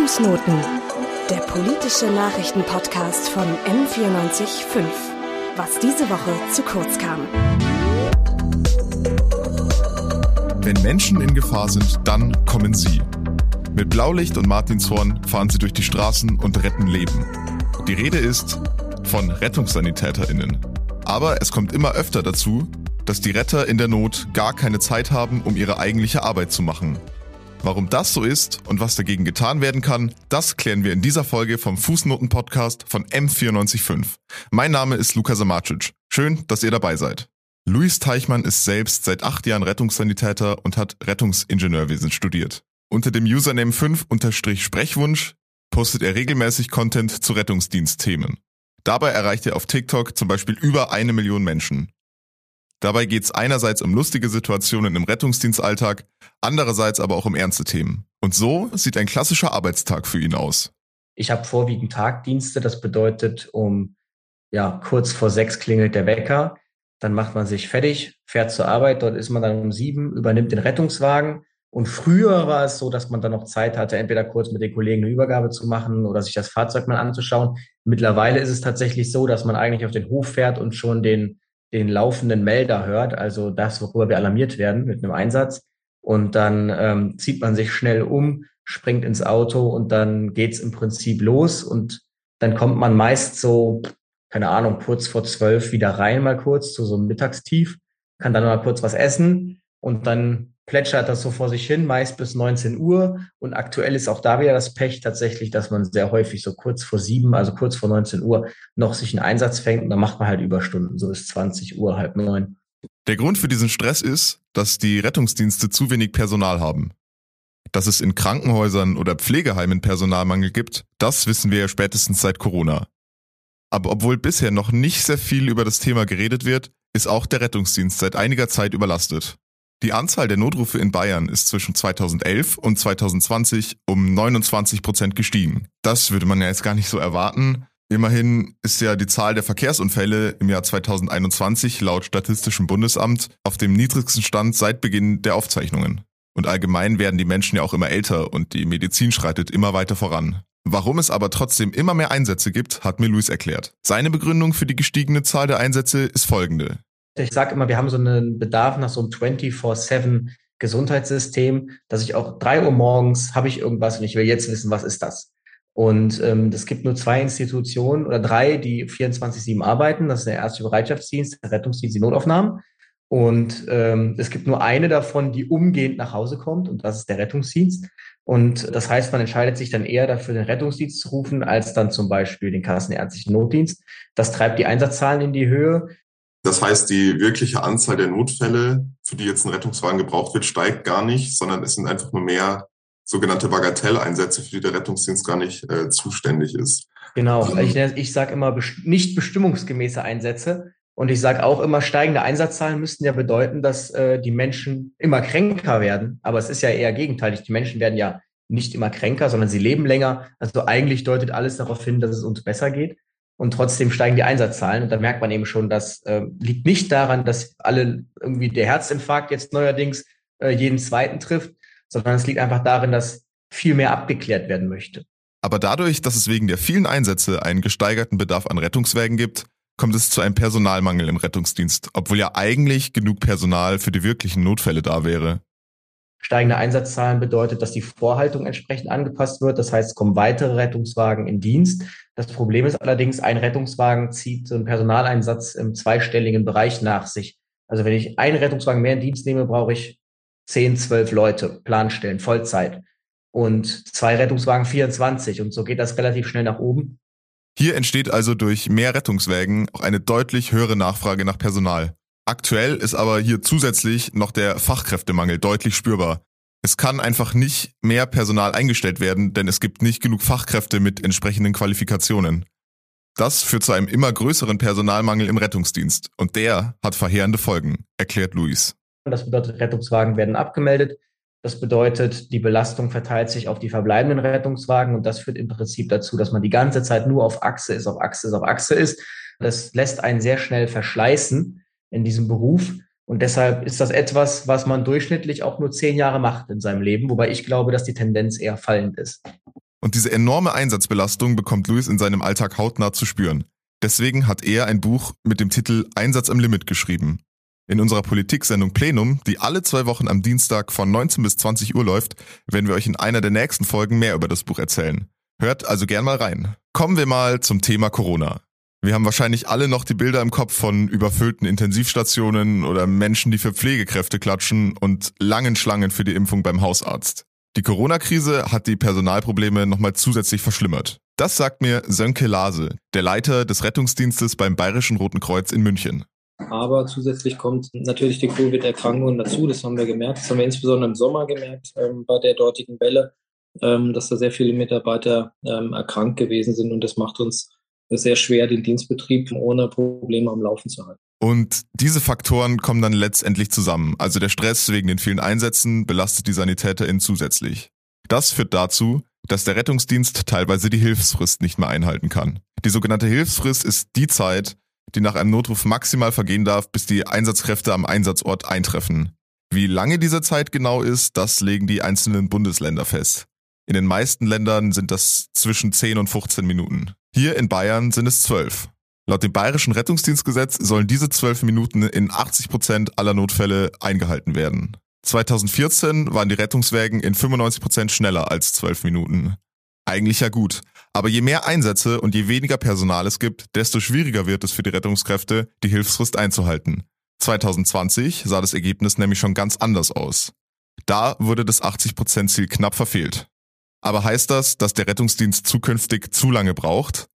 Fußnoten, der politische Nachrichtenpodcast von M945. Was diese Woche zu kurz kam. Wenn Menschen in Gefahr sind, dann kommen sie. Mit Blaulicht und Martinshorn fahren sie durch die Straßen und retten Leben. Die Rede ist von RettungssanitäterInnen. Aber es kommt immer öfter dazu, dass die Retter in der Not gar keine Zeit haben, um ihre eigentliche Arbeit zu machen. Warum das so ist und was dagegen getan werden kann, das klären wir in dieser Folge vom Fußnoten-Podcast von M945. Mein Name ist Luka Samacic. Schön, dass ihr dabei seid. Luis Teichmann ist selbst seit acht Jahren Rettungssanitäter und hat Rettungsingenieurwesen studiert. Unter dem Username 5-Sprechwunsch postet er regelmäßig Content zu Rettungsdienstthemen. Dabei erreicht er auf TikTok zum Beispiel über eine Million Menschen. Dabei geht es einerseits um lustige Situationen im Rettungsdienstalltag, andererseits aber auch um ernste Themen. Und so sieht ein klassischer Arbeitstag für ihn aus. Ich habe vorwiegend Tagdienste, das bedeutet, um ja, kurz vor sechs klingelt der Wecker, dann macht man sich fertig, fährt zur Arbeit, dort ist man dann um sieben, übernimmt den Rettungswagen. Und früher war es so, dass man dann noch Zeit hatte, entweder kurz mit den Kollegen eine Übergabe zu machen oder sich das Fahrzeug mal anzuschauen. Mittlerweile ist es tatsächlich so, dass man eigentlich auf den Hof fährt und schon den den laufenden Melder hört, also das, worüber wir alarmiert werden mit einem Einsatz. Und dann ähm, zieht man sich schnell um, springt ins Auto und dann geht's im Prinzip los. Und dann kommt man meist so, keine Ahnung, kurz vor zwölf wieder rein, mal kurz zu so einem Mittagstief, kann dann mal kurz was essen und dann plätschert das so vor sich hin, meist bis 19 Uhr. Und aktuell ist auch da wieder das Pech tatsächlich, dass man sehr häufig so kurz vor sieben, also kurz vor 19 Uhr, noch sich einen Einsatz fängt und dann macht man halt Überstunden, so bis 20 Uhr, halb neun. Der Grund für diesen Stress ist, dass die Rettungsdienste zu wenig Personal haben. Dass es in Krankenhäusern oder Pflegeheimen Personalmangel gibt, das wissen wir ja spätestens seit Corona. Aber obwohl bisher noch nicht sehr viel über das Thema geredet wird, ist auch der Rettungsdienst seit einiger Zeit überlastet. Die Anzahl der Notrufe in Bayern ist zwischen 2011 und 2020 um 29 Prozent gestiegen. Das würde man ja jetzt gar nicht so erwarten. Immerhin ist ja die Zahl der Verkehrsunfälle im Jahr 2021 laut Statistischem Bundesamt auf dem niedrigsten Stand seit Beginn der Aufzeichnungen. Und allgemein werden die Menschen ja auch immer älter und die Medizin schreitet immer weiter voran. Warum es aber trotzdem immer mehr Einsätze gibt, hat mir Luis erklärt. Seine Begründung für die gestiegene Zahl der Einsätze ist folgende. Ich sage immer, wir haben so einen Bedarf nach so einem 24-7 Gesundheitssystem, dass ich auch drei Uhr morgens habe ich irgendwas und ich will jetzt wissen, was ist das? Und ähm, es gibt nur zwei Institutionen oder drei, die 24-7 arbeiten. Das ist der Erste Bereitschaftsdienst, der Rettungsdienst, die Notaufnahmen. Und ähm, es gibt nur eine davon, die umgehend nach Hause kommt, und das ist der Rettungsdienst. Und das heißt, man entscheidet sich dann eher dafür, den Rettungsdienst zu rufen, als dann zum Beispiel den kassenärztlichen Notdienst. Das treibt die Einsatzzahlen in die Höhe. Das heißt, die wirkliche Anzahl der Notfälle, für die jetzt ein Rettungswagen gebraucht wird, steigt gar nicht, sondern es sind einfach nur mehr sogenannte Bagatelleinsätze, für die der Rettungsdienst gar nicht äh, zuständig ist. Genau, also ich, ich sage immer best nicht bestimmungsgemäße Einsätze. Und ich sage auch immer, steigende Einsatzzahlen müssten ja bedeuten, dass äh, die Menschen immer kränker werden. Aber es ist ja eher gegenteilig. Die Menschen werden ja nicht immer kränker, sondern sie leben länger. Also eigentlich deutet alles darauf hin, dass es uns besser geht und trotzdem steigen die Einsatzzahlen. Und da merkt man eben schon, das äh, liegt nicht daran, dass alle irgendwie der Herzinfarkt jetzt neuerdings äh, jeden zweiten trifft, sondern es liegt einfach darin, dass viel mehr abgeklärt werden möchte. Aber dadurch, dass es wegen der vielen Einsätze einen gesteigerten Bedarf an Rettungswägen gibt, kommt es zu einem Personalmangel im Rettungsdienst, obwohl ja eigentlich genug Personal für die wirklichen Notfälle da wäre. Steigende Einsatzzahlen bedeutet, dass die Vorhaltung entsprechend angepasst wird. Das heißt, es kommen weitere Rettungswagen in Dienst. Das Problem ist allerdings, ein Rettungswagen zieht so einen Personaleinsatz im zweistelligen Bereich nach sich. Also wenn ich einen Rettungswagen mehr in Dienst nehme, brauche ich zehn, zwölf Leute, Planstellen, Vollzeit. Und zwei Rettungswagen 24. Und so geht das relativ schnell nach oben. Hier entsteht also durch mehr Rettungswagen auch eine deutlich höhere Nachfrage nach Personal. Aktuell ist aber hier zusätzlich noch der Fachkräftemangel deutlich spürbar. Es kann einfach nicht mehr Personal eingestellt werden, denn es gibt nicht genug Fachkräfte mit entsprechenden Qualifikationen. Das führt zu einem immer größeren Personalmangel im Rettungsdienst und der hat verheerende Folgen, erklärt Luis. Das bedeutet, Rettungswagen werden abgemeldet. Das bedeutet, die Belastung verteilt sich auf die verbleibenden Rettungswagen und das führt im Prinzip dazu, dass man die ganze Zeit nur auf Achse ist, auf Achse ist, auf Achse ist. Das lässt einen sehr schnell verschleißen in diesem Beruf. Und deshalb ist das etwas, was man durchschnittlich auch nur zehn Jahre macht in seinem Leben, wobei ich glaube, dass die Tendenz eher fallend ist. Und diese enorme Einsatzbelastung bekommt Luis in seinem Alltag hautnah zu spüren. Deswegen hat er ein Buch mit dem Titel Einsatz am Limit geschrieben. In unserer Politiksendung Plenum, die alle zwei Wochen am Dienstag von 19 bis 20 Uhr läuft, werden wir euch in einer der nächsten Folgen mehr über das Buch erzählen. Hört also gern mal rein. Kommen wir mal zum Thema Corona. Wir haben wahrscheinlich alle noch die Bilder im Kopf von überfüllten Intensivstationen oder Menschen, die für Pflegekräfte klatschen und langen Schlangen für die Impfung beim Hausarzt. Die Corona-Krise hat die Personalprobleme nochmal zusätzlich verschlimmert. Das sagt mir Sönke Lase, der Leiter des Rettungsdienstes beim Bayerischen Roten Kreuz in München. Aber zusätzlich kommt natürlich die Covid-Erkrankung dazu. Das haben wir gemerkt. Das haben wir insbesondere im Sommer gemerkt ähm, bei der dortigen Welle, ähm, dass da sehr viele Mitarbeiter ähm, erkrankt gewesen sind. Und das macht uns sehr schwer, den Dienstbetrieb ohne Probleme am Laufen zu halten. Und diese Faktoren kommen dann letztendlich zusammen. Also der Stress wegen den vielen Einsätzen belastet die SanitäterInnen zusätzlich. Das führt dazu, dass der Rettungsdienst teilweise die Hilfsfrist nicht mehr einhalten kann. Die sogenannte Hilfsfrist ist die Zeit, die nach einem Notruf maximal vergehen darf, bis die Einsatzkräfte am Einsatzort eintreffen. Wie lange diese Zeit genau ist, das legen die einzelnen Bundesländer fest. In den meisten Ländern sind das zwischen 10 und 15 Minuten. Hier in Bayern sind es 12. Laut dem Bayerischen Rettungsdienstgesetz sollen diese 12 Minuten in 80 Prozent aller Notfälle eingehalten werden. 2014 waren die Rettungswägen in 95 Prozent schneller als 12 Minuten. Eigentlich ja gut. Aber je mehr Einsätze und je weniger Personal es gibt, desto schwieriger wird es für die Rettungskräfte, die Hilfsfrist einzuhalten. 2020 sah das Ergebnis nämlich schon ganz anders aus. Da wurde das 80%-Ziel knapp verfehlt. Aber heißt das, dass der Rettungsdienst zukünftig zu lange braucht?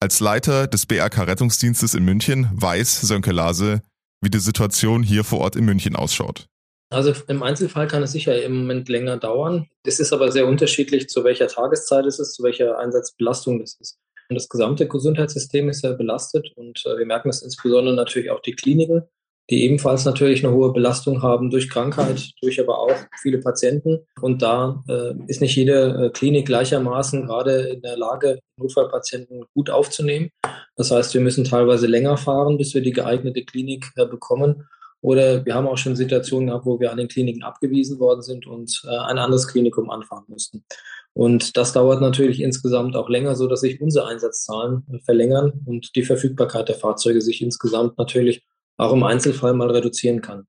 Als Leiter des BRK Rettungsdienstes in München weiß Sönke Lase, wie die Situation hier vor Ort in München ausschaut. Also im Einzelfall kann es sicher im Moment länger dauern. Es ist aber sehr unterschiedlich, zu welcher Tageszeit es ist, zu welcher Einsatzbelastung es ist. Und das gesamte Gesundheitssystem ist ja belastet und äh, wir merken das insbesondere natürlich auch die Kliniken die ebenfalls natürlich eine hohe Belastung haben durch Krankheit, durch aber auch viele Patienten. Und da äh, ist nicht jede äh, Klinik gleichermaßen gerade in der Lage, Notfallpatienten gut aufzunehmen. Das heißt, wir müssen teilweise länger fahren, bis wir die geeignete Klinik äh, bekommen. Oder wir haben auch schon Situationen gehabt, wo wir an den Kliniken abgewiesen worden sind und äh, ein anderes Klinikum anfahren mussten. Und das dauert natürlich insgesamt auch länger, so dass sich unsere Einsatzzahlen äh, verlängern und die Verfügbarkeit der Fahrzeuge sich insgesamt natürlich auch im Einzelfall mal reduzieren kann.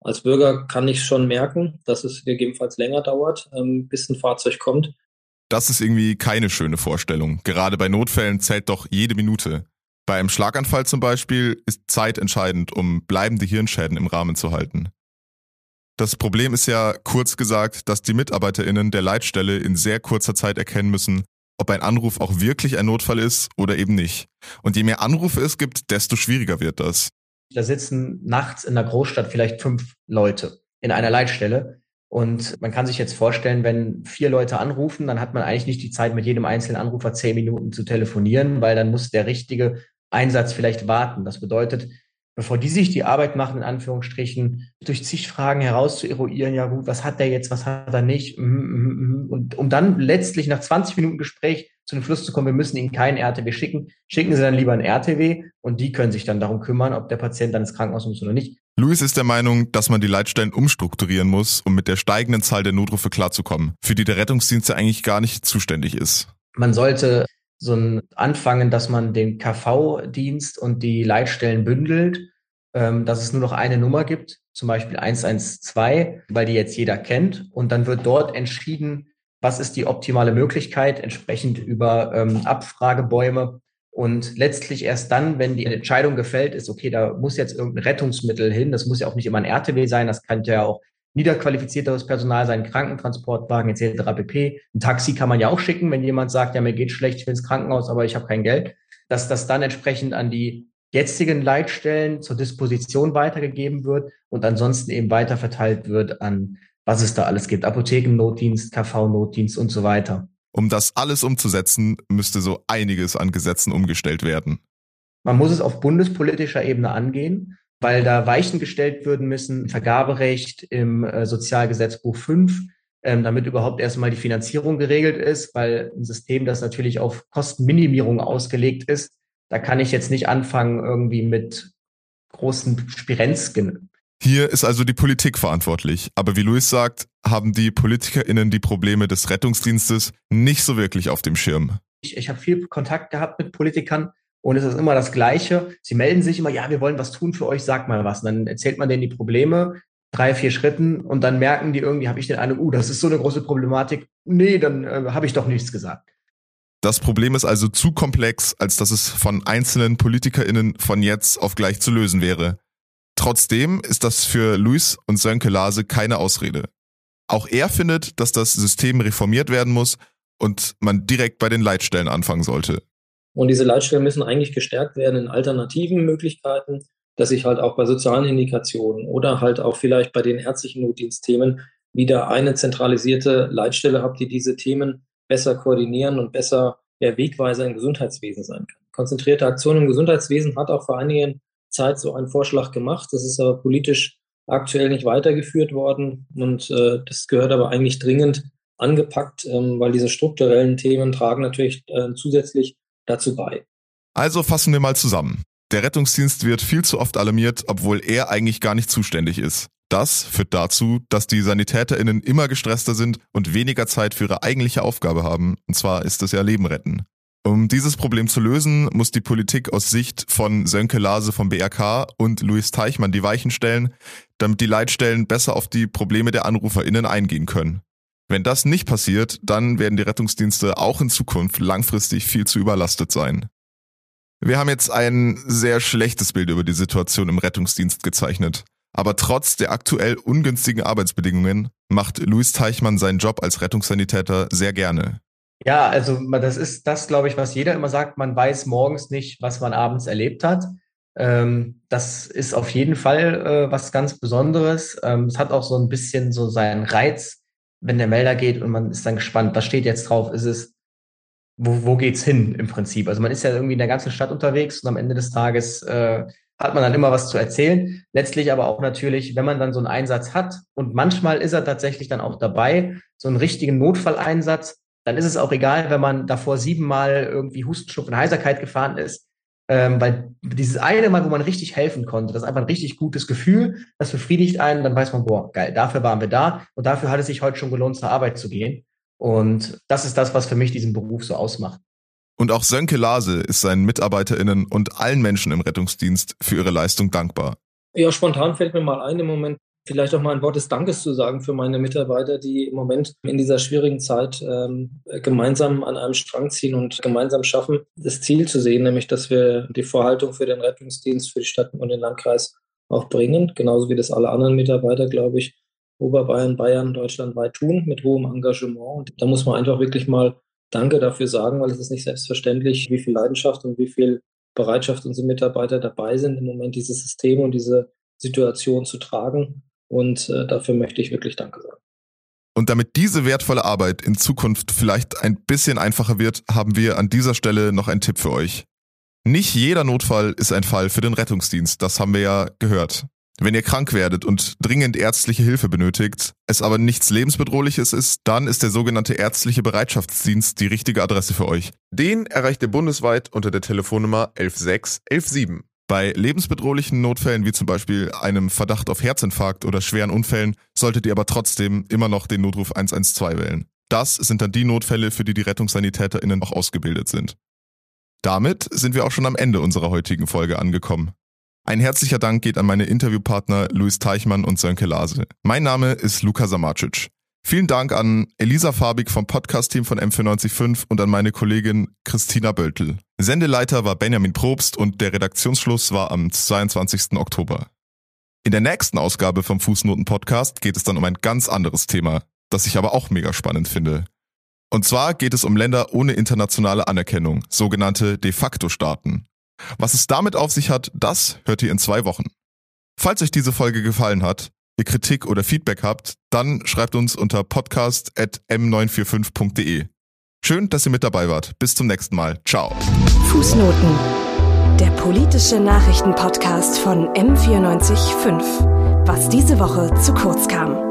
Als Bürger kann ich schon merken, dass es gegebenenfalls länger dauert, ähm, bis ein Fahrzeug kommt. Das ist irgendwie keine schöne Vorstellung. Gerade bei Notfällen zählt doch jede Minute. Bei einem Schlaganfall zum Beispiel ist Zeit entscheidend, um bleibende Hirnschäden im Rahmen zu halten. Das Problem ist ja, kurz gesagt, dass die MitarbeiterInnen der Leitstelle in sehr kurzer Zeit erkennen müssen, ob ein Anruf auch wirklich ein Notfall ist oder eben nicht. Und je mehr Anrufe es gibt, desto schwieriger wird das. Da sitzen nachts in der Großstadt vielleicht fünf Leute in einer Leitstelle. Und man kann sich jetzt vorstellen, wenn vier Leute anrufen, dann hat man eigentlich nicht die Zeit, mit jedem einzelnen Anrufer zehn Minuten zu telefonieren, weil dann muss der richtige Einsatz vielleicht warten. Das bedeutet, bevor die sich die Arbeit machen, in Anführungsstrichen, durch zig Fragen heraus zu eruieren, ja gut, was hat der jetzt, was hat er nicht, mhm, mhm, mhm. und um dann letztlich nach 20 Minuten Gespräch zu dem Schluss zu kommen, wir müssen Ihnen keinen RTW schicken, schicken Sie dann lieber einen RTW und die können sich dann darum kümmern, ob der Patient dann ins Krankenhaus muss oder nicht. Luis ist der Meinung, dass man die Leitstellen umstrukturieren muss, um mit der steigenden Zahl der Notrufe klarzukommen, für die der Rettungsdienst ja eigentlich gar nicht zuständig ist. Man sollte so ein anfangen, dass man den KV-Dienst und die Leitstellen bündelt, ähm, dass es nur noch eine Nummer gibt, zum Beispiel 112, weil die jetzt jeder kennt. Und dann wird dort entschieden, was ist die optimale Möglichkeit, entsprechend über ähm, Abfragebäume. Und letztlich erst dann, wenn die Entscheidung gefällt ist, okay, da muss jetzt irgendein Rettungsmittel hin, das muss ja auch nicht immer ein RTW sein, das kann ja auch niederqualifizierteres Personal sein, Krankentransportwagen etc. pp. Ein Taxi kann man ja auch schicken, wenn jemand sagt, ja, mir geht schlecht, ich will ins Krankenhaus, aber ich habe kein Geld, dass das dann entsprechend an die jetzigen Leitstellen zur Disposition weitergegeben wird und ansonsten eben weiterverteilt wird an was es da alles gibt. Apothekennotdienst, KV-Notdienst und so weiter. Um das alles umzusetzen, müsste so einiges an Gesetzen umgestellt werden. Man muss es auf bundespolitischer Ebene angehen, weil da Weichen gestellt werden müssen, Vergaberecht im äh, Sozialgesetzbuch 5, ähm, damit überhaupt erstmal die Finanzierung geregelt ist, weil ein System, das natürlich auf Kostenminimierung ausgelegt ist, da kann ich jetzt nicht anfangen, irgendwie mit großen Spirenzgen Hier ist also die Politik verantwortlich. Aber wie Luis sagt, haben die PolitikerInnen die Probleme des Rettungsdienstes nicht so wirklich auf dem Schirm. Ich, ich habe viel Kontakt gehabt mit Politikern und es ist immer das Gleiche. Sie melden sich immer, ja, wir wollen was tun für euch, sag mal was. Und dann erzählt man denen die Probleme, drei, vier Schritten und dann merken die irgendwie, habe ich den Eindruck, uh, das ist so eine große Problematik. Nee, dann äh, habe ich doch nichts gesagt. Das Problem ist also zu komplex, als dass es von einzelnen PolitikerInnen von jetzt auf gleich zu lösen wäre. Trotzdem ist das für Luis und Sönke Lase keine Ausrede. Auch er findet, dass das System reformiert werden muss und man direkt bei den Leitstellen anfangen sollte. Und diese Leitstellen müssen eigentlich gestärkt werden in alternativen Möglichkeiten, dass ich halt auch bei sozialen Indikationen oder halt auch vielleicht bei den ärztlichen Notdienstthemen wieder eine zentralisierte Leitstelle habe, die diese Themen besser koordinieren und besser der Wegweiser im Gesundheitswesen sein kann. Konzentrierte Aktion im Gesundheitswesen hat auch vor einigen Zeit so einen Vorschlag gemacht. Das ist aber politisch aktuell nicht weitergeführt worden und äh, das gehört aber eigentlich dringend angepackt, ähm, weil diese strukturellen Themen tragen natürlich äh, zusätzlich dazu bei. Also fassen wir mal zusammen. Der Rettungsdienst wird viel zu oft alarmiert, obwohl er eigentlich gar nicht zuständig ist. Das führt dazu, dass die SanitäterInnen immer gestresster sind und weniger Zeit für ihre eigentliche Aufgabe haben, und zwar ist es ja Leben retten. Um dieses Problem zu lösen, muss die Politik aus Sicht von Sönke Lase vom BRK und Luis Teichmann die Weichen stellen, damit die Leitstellen besser auf die Probleme der AnruferInnen eingehen können. Wenn das nicht passiert, dann werden die Rettungsdienste auch in Zukunft langfristig viel zu überlastet sein. Wir haben jetzt ein sehr schlechtes Bild über die Situation im Rettungsdienst gezeichnet. Aber trotz der aktuell ungünstigen Arbeitsbedingungen macht Luis Teichmann seinen Job als Rettungssanitäter sehr gerne. Ja, also das ist das, glaube ich, was jeder immer sagt. Man weiß morgens nicht, was man abends erlebt hat. Ähm, das ist auf jeden Fall äh, was ganz Besonderes. Ähm, es hat auch so ein bisschen so seinen Reiz, wenn der Melder geht und man ist dann gespannt, was steht jetzt drauf? Ist es, wo, wo geht's hin im Prinzip? Also man ist ja irgendwie in der ganzen Stadt unterwegs und am Ende des Tages äh, hat man dann immer was zu erzählen. Letztlich aber auch natürlich, wenn man dann so einen Einsatz hat und manchmal ist er tatsächlich dann auch dabei, so einen richtigen Notfalleinsatz, dann ist es auch egal, wenn man davor siebenmal irgendwie Hustenschnupfen, Heiserkeit gefahren ist. Ähm, weil dieses eine Mal, wo man richtig helfen konnte, das ist einfach ein richtig gutes Gefühl, das befriedigt einen, dann weiß man, boah, geil, dafür waren wir da und dafür hat es sich heute schon gelohnt, zur Arbeit zu gehen. Und das ist das, was für mich diesen Beruf so ausmacht. Und auch Sönke Lase ist seinen MitarbeiterInnen und allen Menschen im Rettungsdienst für ihre Leistung dankbar. Ja, spontan fällt mir mal ein im Moment, vielleicht auch mal ein Wort des Dankes zu sagen für meine Mitarbeiter, die im Moment in dieser schwierigen Zeit ähm, gemeinsam an einem Strang ziehen und gemeinsam schaffen, das Ziel zu sehen, nämlich dass wir die Vorhaltung für den Rettungsdienst, für die Stadt und den Landkreis auch bringen, genauso wie das alle anderen Mitarbeiter, glaube ich, Oberbayern, Bayern, deutschlandweit tun, mit hohem Engagement. Und da muss man einfach wirklich mal Danke dafür sagen, weil es ist nicht selbstverständlich, wie viel Leidenschaft und wie viel Bereitschaft unsere Mitarbeiter dabei sind, im Moment dieses System und diese Situation zu tragen. Und äh, dafür möchte ich wirklich Danke sagen. Und damit diese wertvolle Arbeit in Zukunft vielleicht ein bisschen einfacher wird, haben wir an dieser Stelle noch einen Tipp für euch. Nicht jeder Notfall ist ein Fall für den Rettungsdienst, das haben wir ja gehört. Wenn ihr krank werdet und dringend ärztliche Hilfe benötigt, es aber nichts lebensbedrohliches ist, dann ist der sogenannte ärztliche Bereitschaftsdienst die richtige Adresse für euch. Den erreicht ihr bundesweit unter der Telefonnummer 11617. Bei lebensbedrohlichen Notfällen wie zum Beispiel einem Verdacht auf Herzinfarkt oder schweren Unfällen solltet ihr aber trotzdem immer noch den Notruf 112 wählen. Das sind dann die Notfälle, für die die RettungssanitäterInnen auch ausgebildet sind. Damit sind wir auch schon am Ende unserer heutigen Folge angekommen. Ein herzlicher Dank geht an meine Interviewpartner Luis Teichmann und Sönke Lase. Mein Name ist Luca Samacic. Vielen Dank an Elisa Fabig vom Podcast-Team von M945 und an meine Kollegin Christina Böltel. Sendeleiter war Benjamin Probst und der Redaktionsschluss war am 22. Oktober. In der nächsten Ausgabe vom Fußnoten-Podcast geht es dann um ein ganz anderes Thema, das ich aber auch mega spannend finde. Und zwar geht es um Länder ohne internationale Anerkennung, sogenannte De facto Staaten. Was es damit auf sich hat, das hört ihr in zwei Wochen. Falls euch diese Folge gefallen hat, ihr Kritik oder Feedback habt, dann schreibt uns unter podcast.m945.de. Schön, dass ihr mit dabei wart. Bis zum nächsten Mal. Ciao. Fußnoten. Der politische Nachrichtenpodcast von M945. Was diese Woche zu kurz kam.